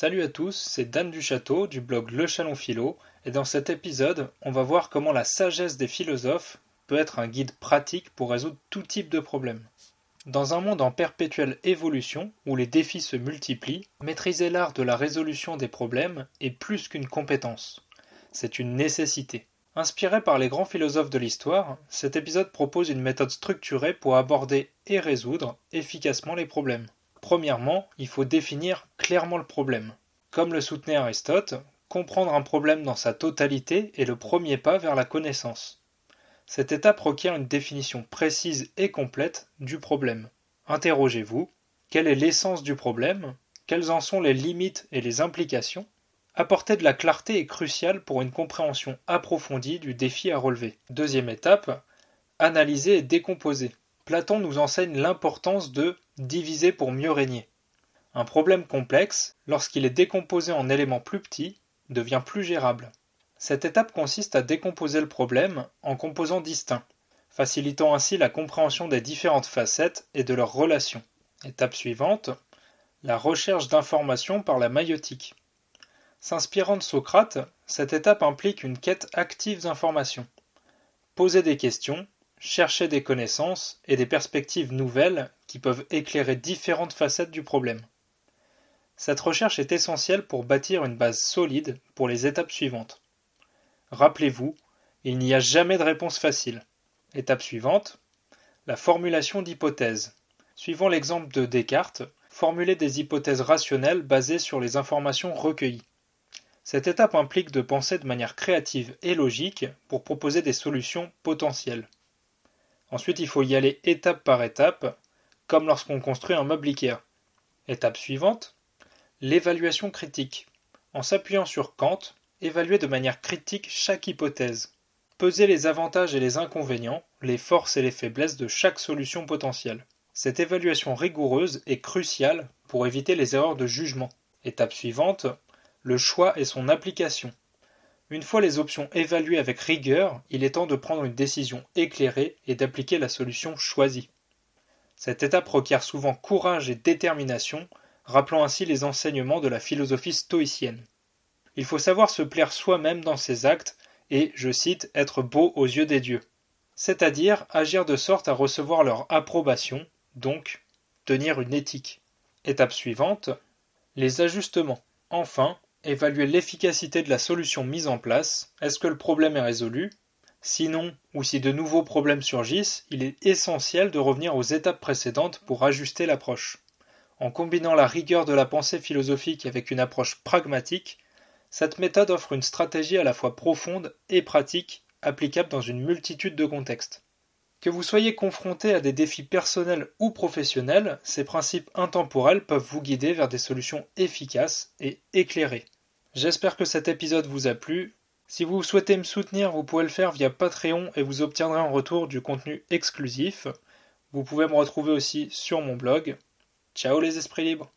Salut à tous, c'est Dan du Château du blog Le Chalon Philo, et dans cet épisode, on va voir comment la sagesse des philosophes peut être un guide pratique pour résoudre tout type de problème. Dans un monde en perpétuelle évolution, où les défis se multiplient, maîtriser l'art de la résolution des problèmes est plus qu'une compétence. C'est une nécessité. Inspiré par les grands philosophes de l'histoire, cet épisode propose une méthode structurée pour aborder et résoudre efficacement les problèmes. Premièrement, il faut définir clairement le problème. Comme le soutenait Aristote, comprendre un problème dans sa totalité est le premier pas vers la connaissance. Cette étape requiert une définition précise et complète du problème. Interrogez-vous, quelle est l'essence du problème? Quelles en sont les limites et les implications? Apporter de la clarté est crucial pour une compréhension approfondie du défi à relever. Deuxième étape, analyser et décomposer. Platon nous enseigne l'importance de diviser pour mieux régner. Un problème complexe, lorsqu'il est décomposé en éléments plus petits, devient plus gérable. Cette étape consiste à décomposer le problème en composants distincts, facilitant ainsi la compréhension des différentes facettes et de leurs relations. Étape suivante, la recherche d'informations par la maïotique. S'inspirant de Socrate, cette étape implique une quête active d'informations. Poser des questions, chercher des connaissances et des perspectives nouvelles qui peuvent éclairer différentes facettes du problème. Cette recherche est essentielle pour bâtir une base solide pour les étapes suivantes. Rappelez-vous, il n'y a jamais de réponse facile. Étape suivante, la formulation d'hypothèses. Suivant l'exemple de Descartes, formuler des hypothèses rationnelles basées sur les informations recueillies. Cette étape implique de penser de manière créative et logique pour proposer des solutions potentielles. Ensuite, il faut y aller étape par étape, comme lorsqu'on construit un meuble Ikea. Étape suivante, l'évaluation critique. En s'appuyant sur Kant, évaluer de manière critique chaque hypothèse. Peser les avantages et les inconvénients, les forces et les faiblesses de chaque solution potentielle. Cette évaluation rigoureuse est cruciale pour éviter les erreurs de jugement. Étape suivante, le choix et son application. Une fois les options évaluées avec rigueur, il est temps de prendre une décision éclairée et d'appliquer la solution choisie. Cette étape requiert souvent courage et détermination, rappelant ainsi les enseignements de la philosophie stoïcienne. Il faut savoir se plaire soi-même dans ses actes et, je cite, être beau aux yeux des dieux, c'est-à-dire agir de sorte à recevoir leur approbation, donc tenir une éthique. Étape suivante, les ajustements. Enfin, évaluer l'efficacité de la solution mise en place, est-ce que le problème est résolu? Sinon, ou si de nouveaux problèmes surgissent, il est essentiel de revenir aux étapes précédentes pour ajuster l'approche. En combinant la rigueur de la pensée philosophique avec une approche pragmatique, cette méthode offre une stratégie à la fois profonde et pratique, applicable dans une multitude de contextes. Que vous soyez confronté à des défis personnels ou professionnels, ces principes intemporels peuvent vous guider vers des solutions efficaces et éclairées. J'espère que cet épisode vous a plu. Si vous souhaitez me soutenir, vous pouvez le faire via Patreon et vous obtiendrez en retour du contenu exclusif. Vous pouvez me retrouver aussi sur mon blog. Ciao les esprits libres